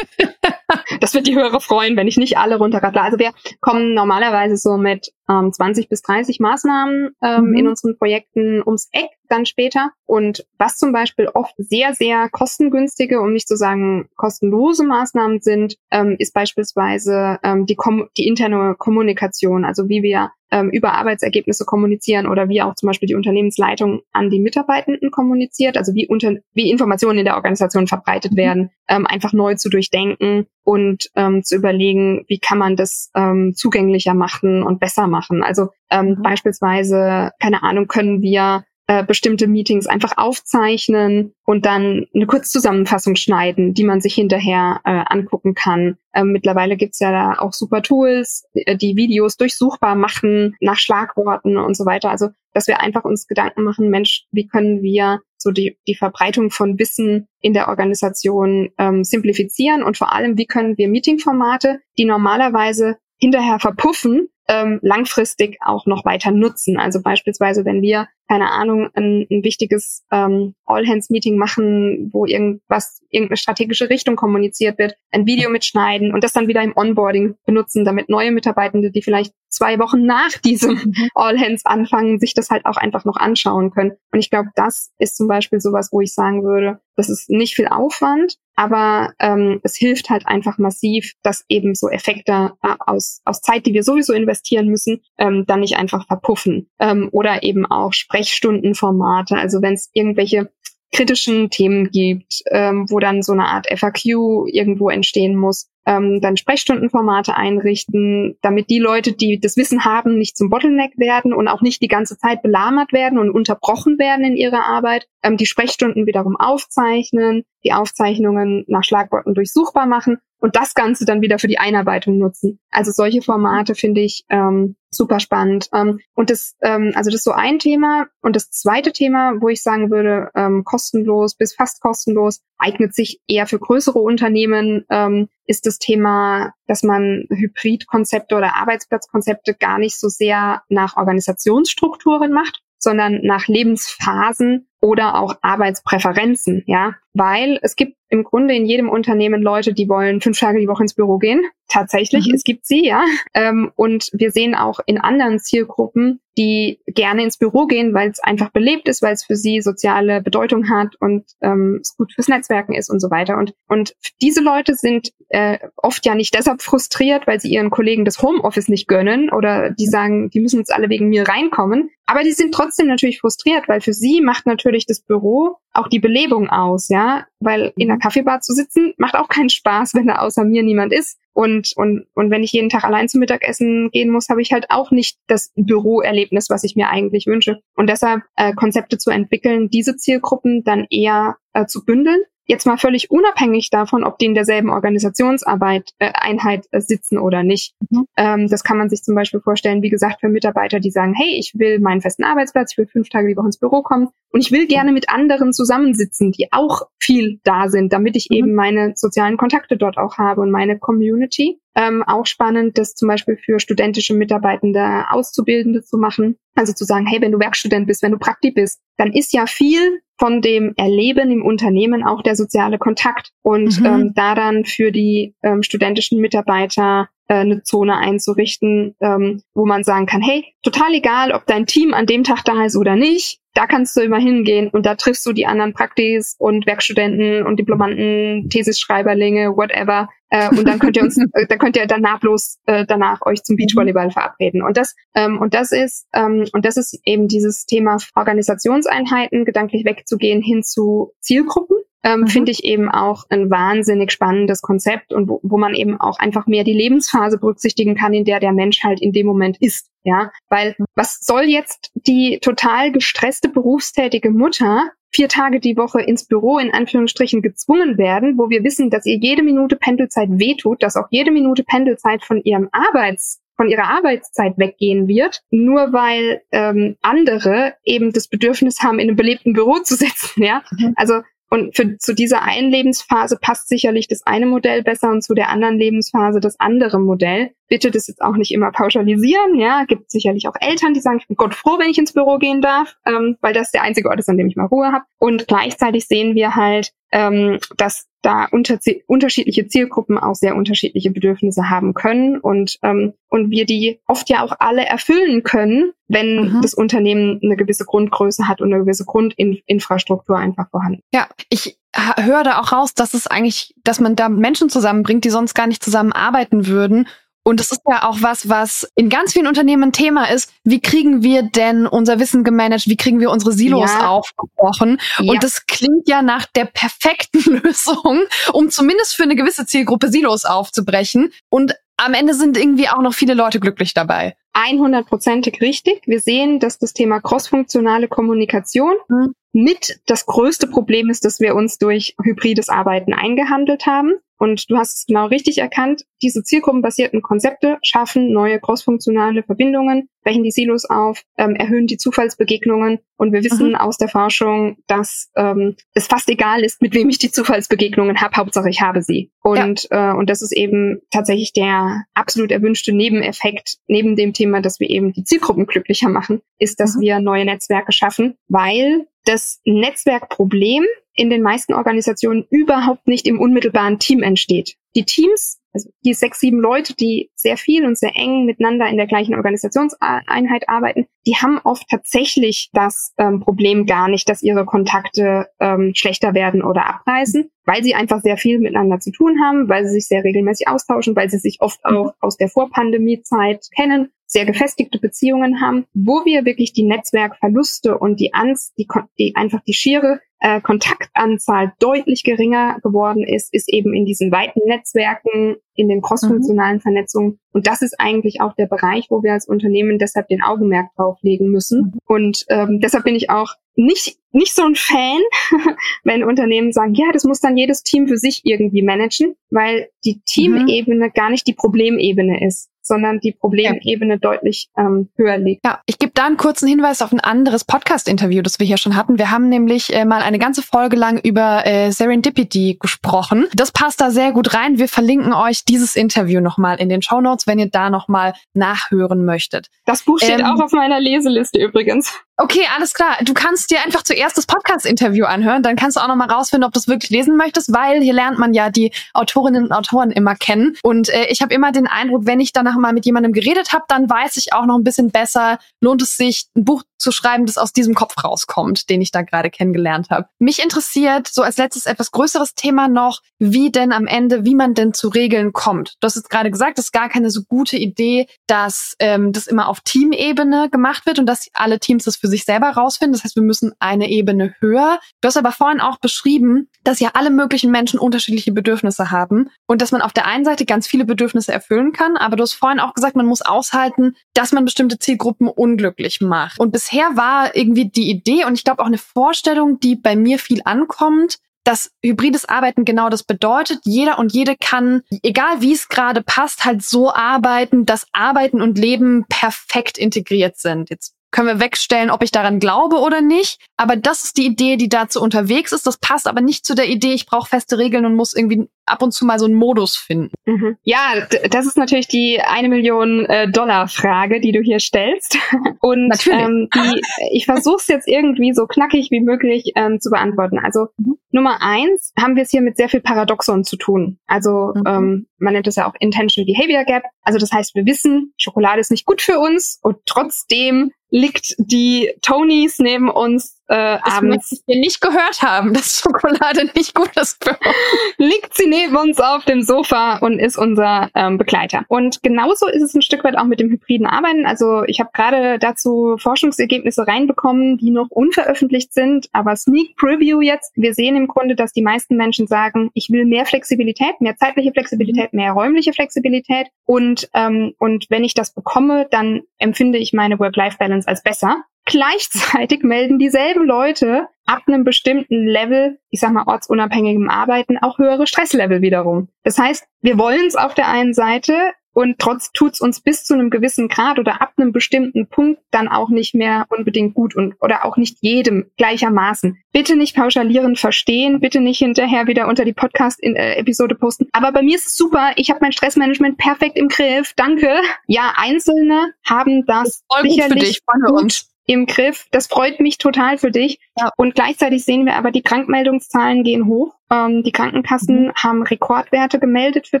*laughs* das wird die Hörer freuen, wenn ich nicht alle runterrattle. Also wir kommen normalerweise so mit ähm, 20 bis 30 Maßnahmen ähm, mhm. in unseren Projekten ums Eck dann später. Und was zum Beispiel oft sehr, sehr kostengünstige, um nicht zu sagen kostenlose Maßnahmen sind, ähm, ist beispielsweise ähm, die, Kom die interne Kommunikation, also wie wir ähm, über Arbeitsergebnisse kommunizieren oder wie auch zum Beispiel die Unternehmensleitung an die Mitarbeitenden kommuniziert, also wie, unter, wie Informationen in der Organisation verbreitet mhm. werden, ähm, einfach neu zu durchdenken und ähm, zu überlegen, wie kann man das ähm, zugänglicher machen und besser machen. Also ähm, mhm. beispielsweise, keine Ahnung, können wir äh, bestimmte Meetings einfach aufzeichnen und dann eine Kurzzusammenfassung schneiden, die man sich hinterher äh, angucken kann. Ähm, mittlerweile gibt's ja da auch super Tools, äh, die Videos durchsuchbar machen nach Schlagworten und so weiter. Also, dass wir einfach uns Gedanken machen, Mensch, wie können wir so die, die Verbreitung von Wissen in der Organisation ähm, simplifizieren und vor allem, wie können wir Meetingformate, die normalerweise hinterher verpuffen, ähm, langfristig auch noch weiter nutzen. Also beispielsweise, wenn wir keine Ahnung, ein, ein wichtiges ähm, All-Hands-Meeting machen, wo irgendwas, irgendeine strategische Richtung kommuniziert wird, ein Video mitschneiden und das dann wieder im Onboarding benutzen, damit neue Mitarbeitende, die vielleicht zwei Wochen nach *laughs* diesem mhm. All-Hands anfangen, sich das halt auch einfach noch anschauen können. Und ich glaube, das ist zum Beispiel sowas, wo ich sagen würde, das ist nicht viel Aufwand, aber ähm, es hilft halt einfach massiv, dass eben so Effekte äh, aus, aus Zeit, die wir sowieso investieren müssen, ähm, dann nicht einfach verpuffen. Ähm, oder eben auch Sprechstundenformate, also wenn es irgendwelche kritischen Themen gibt, ähm, wo dann so eine Art FAQ irgendwo entstehen muss, ähm, dann Sprechstundenformate einrichten, damit die Leute, die das Wissen haben, nicht zum Bottleneck werden und auch nicht die ganze Zeit belahmert werden und unterbrochen werden in ihrer Arbeit, ähm, die Sprechstunden wiederum aufzeichnen, die Aufzeichnungen nach Schlagworten durchsuchbar machen und das Ganze dann wieder für die Einarbeitung nutzen. Also solche Formate finde ich ähm, super spannend. Ähm, und das, ähm, also das ist so ein Thema. Und das zweite Thema, wo ich sagen würde, ähm, kostenlos bis fast kostenlos, eignet sich eher für größere Unternehmen, ähm, ist das Thema, dass man Hybridkonzepte oder Arbeitsplatzkonzepte gar nicht so sehr nach Organisationsstrukturen macht, sondern nach Lebensphasen oder auch Arbeitspräferenzen, ja, weil es gibt im Grunde in jedem Unternehmen Leute, die wollen fünf Tage die Woche ins Büro gehen. Tatsächlich, mhm. es gibt sie, ja. Ähm, und wir sehen auch in anderen Zielgruppen, die gerne ins Büro gehen, weil es einfach belebt ist, weil es für sie soziale Bedeutung hat und ähm, es gut fürs Netzwerken ist und so weiter. Und, und diese Leute sind äh, oft ja nicht deshalb frustriert, weil sie ihren Kollegen das Homeoffice nicht gönnen oder die sagen, die müssen jetzt alle wegen mir reinkommen. Aber die sind trotzdem natürlich frustriert, weil für sie macht natürlich das Büro auch die Belebung aus, ja, weil in der Kaffeebar zu sitzen macht auch keinen Spaß, wenn da außer mir niemand ist. Und, und, und wenn ich jeden Tag allein zum Mittagessen gehen muss, habe ich halt auch nicht das Büroerlebnis, was ich mir eigentlich wünsche. Und deshalb äh, Konzepte zu entwickeln, diese Zielgruppen dann eher äh, zu bündeln Jetzt mal völlig unabhängig davon, ob die in derselben Organisationsarbeit äh, Einheit äh, sitzen oder nicht. Mhm. Ähm, das kann man sich zum Beispiel vorstellen, wie gesagt, für Mitarbeiter, die sagen, hey, ich will meinen festen Arbeitsplatz, ich will fünf Tage die Woche ins Büro kommen und ich will gerne mit anderen zusammensitzen, die auch viel da sind, damit ich mhm. eben meine sozialen Kontakte dort auch habe und meine Community. Ähm, auch spannend, das zum Beispiel für studentische Mitarbeitende, Auszubildende zu machen. Also zu sagen, hey, wenn du Werkstudent bist, wenn du Praktik bist, dann ist ja viel von dem Erleben im Unternehmen auch der soziale Kontakt. Und mhm. ähm, da dann für die ähm, studentischen Mitarbeiter äh, eine Zone einzurichten, ähm, wo man sagen kann, hey, total egal, ob dein Team an dem Tag da ist oder nicht, da kannst du immer hingehen und da triffst du die anderen Praktis und Werkstudenten und Diplomanten, Thesisschreiberlinge, whatever. Äh, und dann könnt ihr uns, *laughs* äh, da könnt ihr dann nahtlos äh, danach euch zum Beachvolleyball verabreden. Und das, ähm, und das ist, ähm, und das ist eben dieses Thema Organisationseinheiten, gedanklich wegzugehen hin zu Zielgruppen ähm, mhm. finde ich eben auch ein wahnsinnig spannendes Konzept und wo, wo man eben auch einfach mehr die Lebensphase berücksichtigen kann, in der der Mensch halt in dem Moment ist. Ja, weil was soll jetzt die total gestresste berufstätige Mutter vier Tage die Woche ins Büro in Anführungsstrichen gezwungen werden, wo wir wissen, dass ihr jede Minute Pendelzeit wehtut, dass auch jede Minute Pendelzeit von ihrem Arbeits von ihrer Arbeitszeit weggehen wird, nur weil ähm, andere eben das Bedürfnis haben, in einem belebten Büro zu sitzen. Ja, mhm. also und für, zu dieser einen Lebensphase passt sicherlich das eine Modell besser und zu der anderen Lebensphase das andere Modell. Bitte das jetzt auch nicht immer pauschalisieren. Ja, gibt sicherlich auch Eltern, die sagen, ich bin Gott froh, wenn ich ins Büro gehen darf, ähm, weil das der einzige Ort ist, an dem ich mal Ruhe habe. Und gleichzeitig sehen wir halt, ähm, dass da unter, unterschiedliche Zielgruppen auch sehr unterschiedliche Bedürfnisse haben können und ähm, und wir die oft ja auch alle erfüllen können, wenn mhm. das Unternehmen eine gewisse Grundgröße hat und eine gewisse Grundinfrastruktur einfach vorhanden. Ja, ich höre da auch raus, dass es eigentlich, dass man da Menschen zusammenbringt, die sonst gar nicht zusammenarbeiten würden und das ist ja auch was, was in ganz vielen Unternehmen ein Thema ist. Wie kriegen wir denn unser Wissen gemanagt? Wie kriegen wir unsere Silos ja. aufgebrochen? Ja. Und das klingt ja nach der perfekten *laughs* Lösung, um zumindest für eine gewisse Zielgruppe Silos aufzubrechen. Und am Ende sind irgendwie auch noch viele Leute glücklich dabei. 100%ig richtig. Wir sehen, dass das Thema crossfunktionale Kommunikation mhm. mit das größte Problem ist, dass wir uns durch hybrides Arbeiten eingehandelt haben. Und du hast es genau richtig erkannt. Diese zielgruppenbasierten Konzepte schaffen neue crossfunktionale Verbindungen, brechen die Silos auf, ähm, erhöhen die Zufallsbegegnungen. Und wir wissen mhm. aus der Forschung, dass ähm, es fast egal ist, mit wem ich die Zufallsbegegnungen habe. Hauptsache, ich habe sie. Und, ja. äh, und das ist eben tatsächlich der absolut erwünschte Nebeneffekt neben dem Thema, dass wir eben die Zielgruppen glücklicher machen, ist, dass mhm. wir neue Netzwerke schaffen, weil das Netzwerkproblem in den meisten Organisationen überhaupt nicht im unmittelbaren Team entsteht. Die Teams, also die sechs, sieben Leute, die sehr viel und sehr eng miteinander in der gleichen Organisationseinheit arbeiten, die haben oft tatsächlich das ähm, Problem gar nicht, dass ihre Kontakte ähm, schlechter werden oder abreißen, weil sie einfach sehr viel miteinander zu tun haben, weil sie sich sehr regelmäßig austauschen, weil sie sich oft auch aus der Vorpandemiezeit kennen sehr gefestigte Beziehungen haben, wo wir wirklich die Netzwerkverluste und die Angst, die, die einfach die schiere äh, Kontaktanzahl deutlich geringer geworden ist, ist eben in diesen weiten Netzwerken, in den crossfunktionalen mhm. Vernetzungen. Und das ist eigentlich auch der Bereich, wo wir als Unternehmen deshalb den Augenmerk drauf legen müssen. Mhm. Und ähm, deshalb bin ich auch nicht, nicht so ein Fan, *laughs* wenn Unternehmen sagen, ja, das muss dann jedes Team für sich irgendwie managen, weil die mhm. Teamebene mhm. gar nicht die Problemebene ist sondern die Problemebene ja. deutlich ähm, höher liegt. Ja, ich gebe da einen kurzen Hinweis auf ein anderes Podcast-Interview, das wir hier schon hatten. Wir haben nämlich äh, mal eine ganze Folge lang über äh, Serendipity gesprochen. Das passt da sehr gut rein. Wir verlinken euch dieses Interview nochmal in den Show Notes, wenn ihr da nochmal nachhören möchtet. Das Buch steht ähm, auch auf meiner Leseliste übrigens. Okay, alles klar. Du kannst dir einfach zuerst das Podcast-Interview anhören, dann kannst du auch nochmal rausfinden, ob du es wirklich lesen möchtest, weil hier lernt man ja die Autorinnen und Autoren immer kennen. Und äh, ich habe immer den Eindruck, wenn ich danach mal mit jemandem geredet habe, dann weiß ich auch noch ein bisschen besser, lohnt es sich, ein Buch zu schreiben, das aus diesem Kopf rauskommt, den ich da gerade kennengelernt habe. Mich interessiert so als letztes etwas größeres Thema noch, wie denn am Ende, wie man denn zu Regeln kommt. Du hast jetzt gerade gesagt, es ist gar keine so gute Idee, dass ähm, das immer auf Teamebene gemacht wird und dass alle Teams das für sich selber rausfinden. Das heißt, wir müssen eine Ebene höher. Du hast aber vorhin auch beschrieben, dass ja alle möglichen Menschen unterschiedliche Bedürfnisse haben und dass man auf der einen Seite ganz viele Bedürfnisse erfüllen kann, aber du hast vorhin auch gesagt, man muss aushalten, dass man bestimmte Zielgruppen unglücklich macht. Und bisher war irgendwie die Idee und ich glaube auch eine Vorstellung, die bei mir viel ankommt, dass hybrides Arbeiten genau das bedeutet. Jeder und jede kann, egal wie es gerade passt, halt so arbeiten, dass Arbeiten und Leben perfekt integriert sind. Jetzt können wir wegstellen, ob ich daran glaube oder nicht. Aber das ist die Idee, die dazu unterwegs ist. Das passt aber nicht zu der Idee, ich brauche feste Regeln und muss irgendwie ab und zu mal so einen Modus finden. Mhm. Ja, das ist natürlich die eine Million äh, Dollar Frage, die du hier stellst. *laughs* Und natürlich. Ähm, die, ich versuche es jetzt irgendwie so knackig wie möglich ähm, zu beantworten. Also mhm. Nummer eins haben wir es hier mit sehr viel Paradoxon zu tun. Also mhm. ähm, man nennt es ja auch Intention Behavior Gap. Also das heißt, wir wissen, Schokolade ist nicht gut für uns und trotzdem liegt die Tonys neben uns äh, das abends. wir nicht gehört haben, dass Schokolade *laughs* nicht gut ist für uns. liegt sie neben uns auf dem Sofa und ist unser ähm, Begleiter. Und genauso ist es ein Stück weit auch mit dem hybriden Arbeiten. Also ich habe gerade dazu Forschungsergebnisse reinbekommen, die noch unveröffentlicht sind, aber Sneak Preview jetzt. Wir sehen im Grunde, dass die meisten Menschen sagen, ich will mehr Flexibilität, mehr zeitliche Flexibilität, mehr räumliche Flexibilität. Und, ähm, und wenn ich das bekomme, dann empfinde ich meine Work-Life-Balance als besser. Gleichzeitig melden dieselben Leute ab einem bestimmten Level, ich sag mal ortsunabhängigem Arbeiten, auch höhere Stresslevel wiederum. Das heißt, wir wollen es auf der einen Seite, und trotz tut's uns bis zu einem gewissen Grad oder ab einem bestimmten Punkt dann auch nicht mehr unbedingt gut und oder auch nicht jedem gleichermaßen. Bitte nicht pauschalierend verstehen, bitte nicht hinterher wieder unter die Podcast-Episode äh, posten. Aber bei mir ist es super, ich habe mein Stressmanagement perfekt im Griff. Danke. Ja, Einzelne haben das, das sicherlich gut für dich, gut im Griff. Das freut mich total für dich. Ja. Und gleichzeitig sehen wir aber, die Krankmeldungszahlen gehen hoch. Ähm, die Krankenkassen mhm. haben Rekordwerte gemeldet für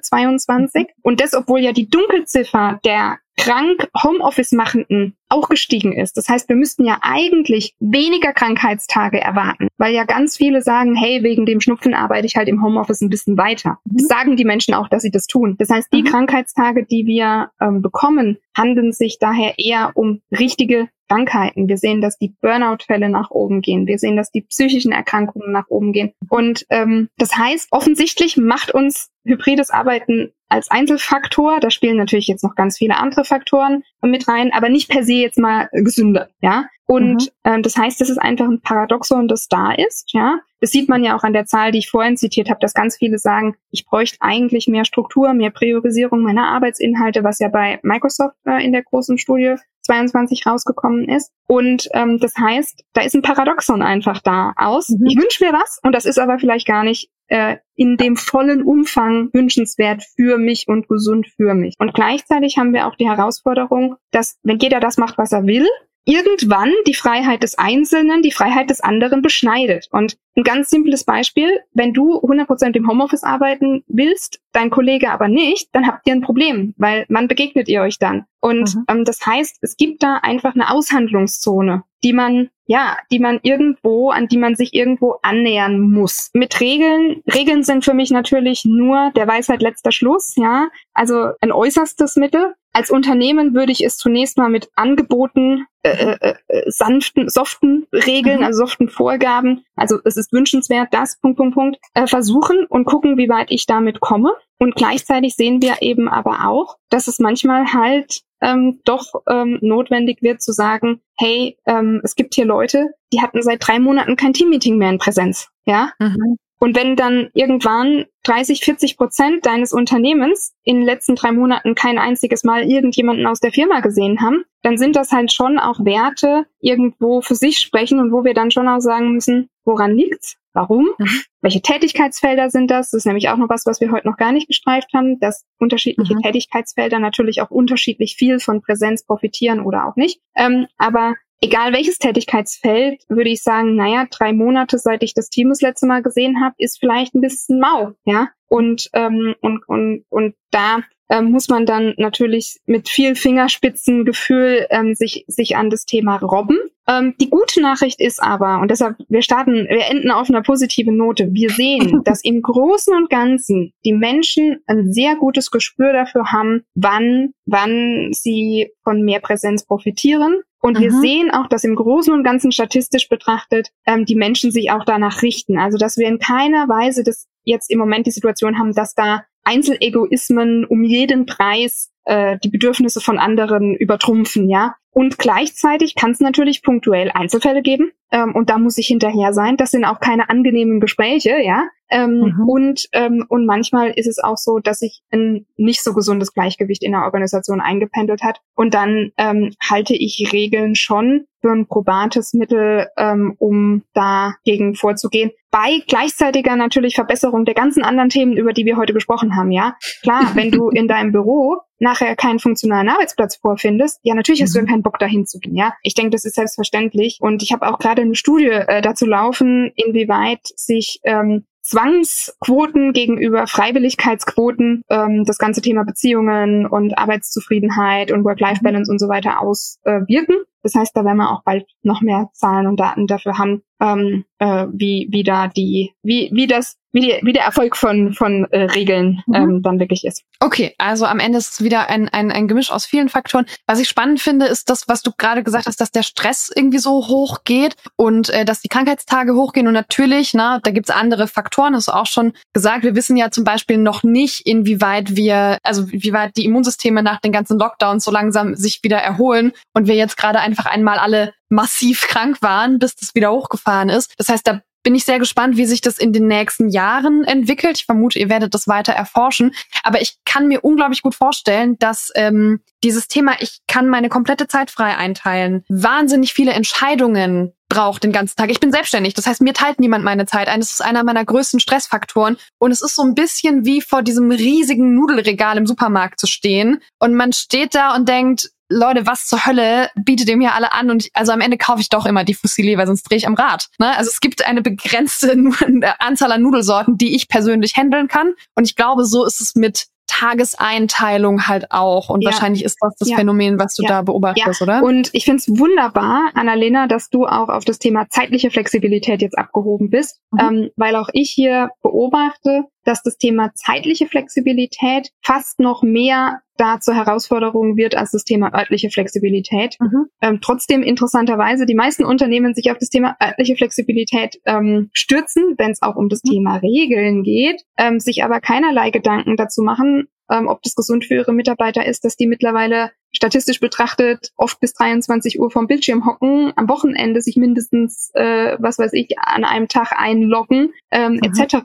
22. Mhm. Und das, obwohl ja die Dunkelziffer der krank Homeoffice machenden auch gestiegen ist. Das heißt, wir müssten ja eigentlich weniger Krankheitstage erwarten, weil ja ganz viele sagen, hey, wegen dem Schnupfen arbeite ich halt im Homeoffice ein bisschen weiter. Mhm. Das sagen die Menschen auch, dass sie das tun. Das heißt, die mhm. Krankheitstage, die wir ähm, bekommen, handeln sich daher eher um richtige Krankheiten. Wir sehen, dass die Burnout-Fälle nach oben gehen. Wir sehen, dass die psychischen Erkrankungen nach oben gehen. Und ähm, das heißt, offensichtlich macht uns hybrides Arbeiten als Einzelfaktor, da spielen natürlich jetzt noch ganz viele andere Faktoren mit rein, aber nicht per se jetzt mal gesünder, ja. Und mhm. ähm, das heißt, das ist einfach ein Paradoxon, das da ist, ja. Das sieht man ja auch an der Zahl, die ich vorhin zitiert habe, dass ganz viele sagen, ich bräuchte eigentlich mehr Struktur, mehr Priorisierung meiner Arbeitsinhalte, was ja bei Microsoft äh, in der großen Studie 22 rausgekommen ist. Und ähm, das heißt, da ist ein Paradoxon einfach da aus. Mhm. Ich wünsche mir was und das ist aber vielleicht gar nicht äh, in dem vollen Umfang wünschenswert für mich und gesund für mich. Und gleichzeitig haben wir auch die Herausforderung, dass wenn jeder das macht, was er will, irgendwann die Freiheit des Einzelnen die Freiheit des anderen beschneidet. Und ein ganz simples Beispiel, wenn du 100% im Homeoffice arbeiten willst, dein Kollege aber nicht, dann habt ihr ein Problem, weil man begegnet ihr euch dann. Und mhm. ähm, das heißt, es gibt da einfach eine Aushandlungszone, die man ja, die man irgendwo, an die man sich irgendwo annähern muss. Mit Regeln, Regeln sind für mich natürlich nur der Weisheit letzter Schluss, ja. Also ein äußerstes Mittel. Als Unternehmen würde ich es zunächst mal mit Angeboten, äh, äh, äh, sanften, soften Regeln, mhm. also soften Vorgaben, also es ist wünschenswert, das, Punkt, Punkt, Punkt, äh, versuchen und gucken, wie weit ich damit komme. Und gleichzeitig sehen wir eben aber auch, dass es manchmal halt ähm, doch ähm, notwendig wird zu sagen, hey, ähm, es gibt hier Leute, die hatten seit drei Monaten kein Teammeeting mehr in Präsenz. Ja. Mhm. Und wenn dann irgendwann 30, 40 Prozent deines Unternehmens in den letzten drei Monaten kein einziges Mal irgendjemanden aus der Firma gesehen haben, dann sind das halt schon auch Werte irgendwo für sich sprechen und wo wir dann schon auch sagen müssen, woran liegt's? Warum? Mhm. Welche Tätigkeitsfelder sind das? Das ist nämlich auch noch was, was wir heute noch gar nicht gestreift haben, dass unterschiedliche mhm. Tätigkeitsfelder natürlich auch unterschiedlich viel von Präsenz profitieren oder auch nicht. Ähm, aber egal welches Tätigkeitsfeld, würde ich sagen, naja, drei Monate, seit ich das Team das letzte Mal gesehen habe, ist vielleicht ein bisschen mau, ja. Und, ähm, und, und, und da ähm, muss man dann natürlich mit viel Fingerspitzengefühl ähm, sich, sich an das Thema robben. Ähm, die gute Nachricht ist aber, und deshalb, wir starten, wir enden auf einer positiven Note. Wir sehen, *laughs* dass im Großen und Ganzen die Menschen ein sehr gutes Gespür dafür haben, wann, wann sie von mehr Präsenz profitieren. Und mhm. wir sehen auch, dass im Großen und Ganzen statistisch betrachtet ähm, die Menschen sich auch danach richten. Also dass wir in keiner Weise das jetzt im Moment die Situation haben, dass da Einzelegoismen um jeden Preis äh, die Bedürfnisse von anderen übertrumpfen, ja. Und gleichzeitig kann es natürlich punktuell Einzelfälle geben. Ähm, und da muss ich hinterher sein. Das sind auch keine angenehmen Gespräche, ja. Ähm, mhm. und, ähm, und manchmal ist es auch so, dass sich ein nicht so gesundes Gleichgewicht in der Organisation eingependelt hat. Und dann ähm, halte ich Regeln schon für ein probates Mittel, ähm, um dagegen vorzugehen. Bei gleichzeitiger natürlich Verbesserung der ganzen anderen Themen, über die wir heute gesprochen haben, ja. Klar, *laughs* wenn du in deinem Büro nachher keinen funktionalen Arbeitsplatz vorfindest, ja, natürlich hast mhm. du dann keinen Bock dahin zu gehen, ja. Ich denke, das ist selbstverständlich. Und ich habe auch gerade eine Studie äh, dazu laufen, inwieweit sich ähm, Zwangsquoten gegenüber Freiwilligkeitsquoten ähm, das ganze Thema Beziehungen und Arbeitszufriedenheit und Work-Life-Balance und so weiter auswirken. Äh, das heißt, da werden wir auch bald noch mehr Zahlen und Daten dafür haben, ähm, äh, wie, wie da die, wie, wie das, wie, die, wie der Erfolg von, von äh, Regeln mhm. ähm, dann wirklich ist. Okay, also am Ende ist es wieder ein, ein, ein Gemisch aus vielen Faktoren. Was ich spannend finde, ist das, was du gerade gesagt hast, dass der Stress irgendwie so hoch geht und äh, dass die Krankheitstage hochgehen. Und natürlich, na, da gibt's andere Faktoren, das ist auch schon gesagt. Wir wissen ja zum Beispiel noch nicht, inwieweit wir, also wie weit die Immunsysteme nach den ganzen Lockdowns so langsam sich wieder erholen und wir jetzt gerade einfach einmal alle massiv krank waren, bis das wieder hochgefahren ist. Das heißt, da bin ich sehr gespannt, wie sich das in den nächsten Jahren entwickelt. Ich vermute, ihr werdet das weiter erforschen. Aber ich kann mir unglaublich gut vorstellen, dass ähm, dieses Thema, ich kann meine komplette Zeit frei einteilen, wahnsinnig viele Entscheidungen braucht den ganzen Tag. Ich bin selbstständig, das heißt, mir teilt niemand meine Zeit ein. Das ist einer meiner größten Stressfaktoren. Und es ist so ein bisschen wie vor diesem riesigen Nudelregal im Supermarkt zu stehen. Und man steht da und denkt, Leute, was zur Hölle bietet ihr mir alle an? Und ich, also am Ende kaufe ich doch immer die Fusilli, weil sonst drehe ich am Rad. Ne? Also es gibt eine begrenzte *laughs* Anzahl an Nudelsorten, die ich persönlich handeln kann. Und ich glaube, so ist es mit Tageseinteilung halt auch. Und ja. wahrscheinlich ist das das ja. Phänomen, was du ja. da beobachtest, oder? Und ich finde es wunderbar, Annalena, dass du auch auf das Thema zeitliche Flexibilität jetzt abgehoben bist, mhm. ähm, weil auch ich hier beobachte, dass das Thema zeitliche Flexibilität fast noch mehr da zur Herausforderung wird als das Thema örtliche Flexibilität. Mhm. Ähm, trotzdem interessanterweise die meisten Unternehmen sich auf das Thema örtliche Flexibilität ähm, stürzen, wenn es auch um das mhm. Thema Regeln geht, ähm, sich aber keinerlei Gedanken dazu machen, ähm, ob das gesund für ihre Mitarbeiter ist, dass die mittlerweile statistisch betrachtet oft bis 23 Uhr vom Bildschirm hocken, am Wochenende sich mindestens, äh, was weiß ich, an einem Tag einloggen, ähm, mhm. etc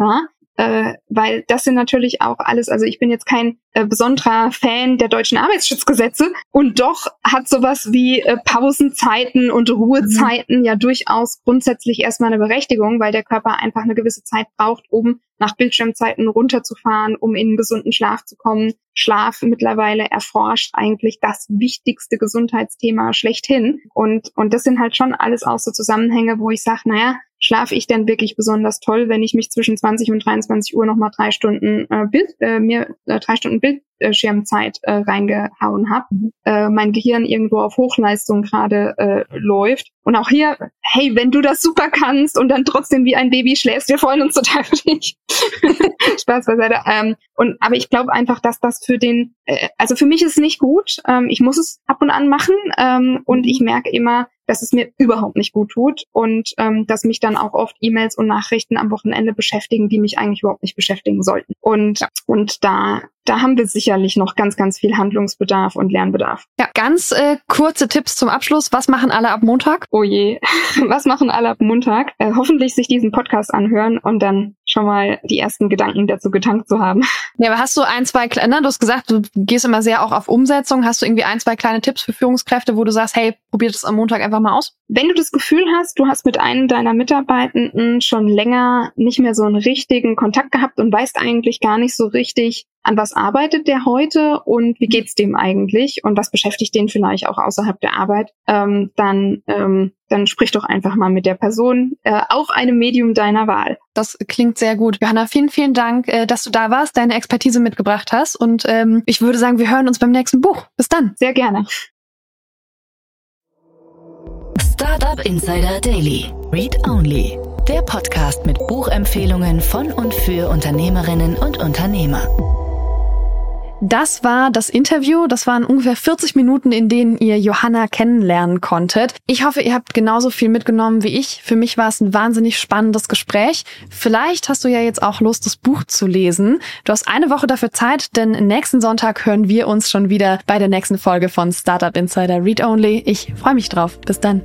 äh, weil das sind natürlich auch alles, also ich bin jetzt kein äh, besonderer Fan der deutschen Arbeitsschutzgesetze und doch hat sowas wie äh, Pausenzeiten und Ruhezeiten mhm. ja durchaus grundsätzlich erstmal eine Berechtigung, weil der Körper einfach eine gewisse Zeit braucht, um nach Bildschirmzeiten runterzufahren, um in einen gesunden Schlaf zu kommen. Schlaf mittlerweile erforscht eigentlich das wichtigste Gesundheitsthema schlechthin. Und, und das sind halt schon alles auch so Zusammenhänge, wo ich sage, naja, schlafe ich denn wirklich besonders toll, wenn ich mich zwischen 20 und 23 Uhr nochmal drei Stunden äh, Bild, äh, mir äh, drei Stunden Bildschirmzeit äh, reingehauen habe, mhm. äh, mein Gehirn irgendwo auf Hochleistung gerade äh, läuft. Und auch hier, hey, wenn du das super kannst und dann trotzdem wie ein Baby schläfst, wir freuen uns total für dich. *laughs* Spaß beiseite. Ähm, und aber ich glaube einfach, dass das für den, äh, also für mich ist es nicht gut. Ähm, ich muss es ab und an machen ähm, und ich merke immer, dass es mir überhaupt nicht gut tut und ähm, dass mich dann auch oft E-Mails und Nachrichten am Wochenende beschäftigen, die mich eigentlich überhaupt nicht beschäftigen sollten. Und, und da, da haben wir sicherlich noch ganz, ganz viel Handlungsbedarf und Lernbedarf. Ja, ganz äh, kurze Tipps zum Abschluss. Was machen alle ab Montag? Oh je, *laughs* was machen alle ab Montag? Äh, hoffentlich sich diesen Podcast anhören und dann schon mal die ersten Gedanken dazu getankt zu haben. *laughs* Ja, aber hast du ein, zwei kleine, du hast gesagt, du gehst immer sehr auch auf Umsetzung. Hast du irgendwie ein, zwei kleine Tipps für Führungskräfte, wo du sagst, hey, probiert es am Montag einfach mal aus? Wenn du das Gefühl hast, du hast mit einem deiner Mitarbeitenden schon länger nicht mehr so einen richtigen Kontakt gehabt und weißt eigentlich gar nicht so richtig, an was arbeitet der heute und wie geht's dem eigentlich und was beschäftigt den vielleicht auch außerhalb der Arbeit, ähm, dann, ähm, dann sprich doch einfach mal mit der Person, äh, auch einem Medium deiner Wahl. Das klingt sehr gut. Johanna, vielen, vielen Dank, äh, dass du da warst, deine Expertise mitgebracht hast und ähm, ich würde sagen, wir hören uns beim nächsten Buch. Bis dann. Sehr gerne. Startup Insider Daily. Read Only. Der Podcast mit Buchempfehlungen von und für Unternehmerinnen und Unternehmer. Das war das Interview. Das waren ungefähr 40 Minuten, in denen ihr Johanna kennenlernen konntet. Ich hoffe, ihr habt genauso viel mitgenommen wie ich. Für mich war es ein wahnsinnig spannendes Gespräch. Vielleicht hast du ja jetzt auch Lust, das Buch zu lesen. Du hast eine Woche dafür Zeit, denn nächsten Sonntag hören wir uns schon wieder bei der nächsten Folge von Startup Insider Read Only. Ich freue mich drauf. Bis dann.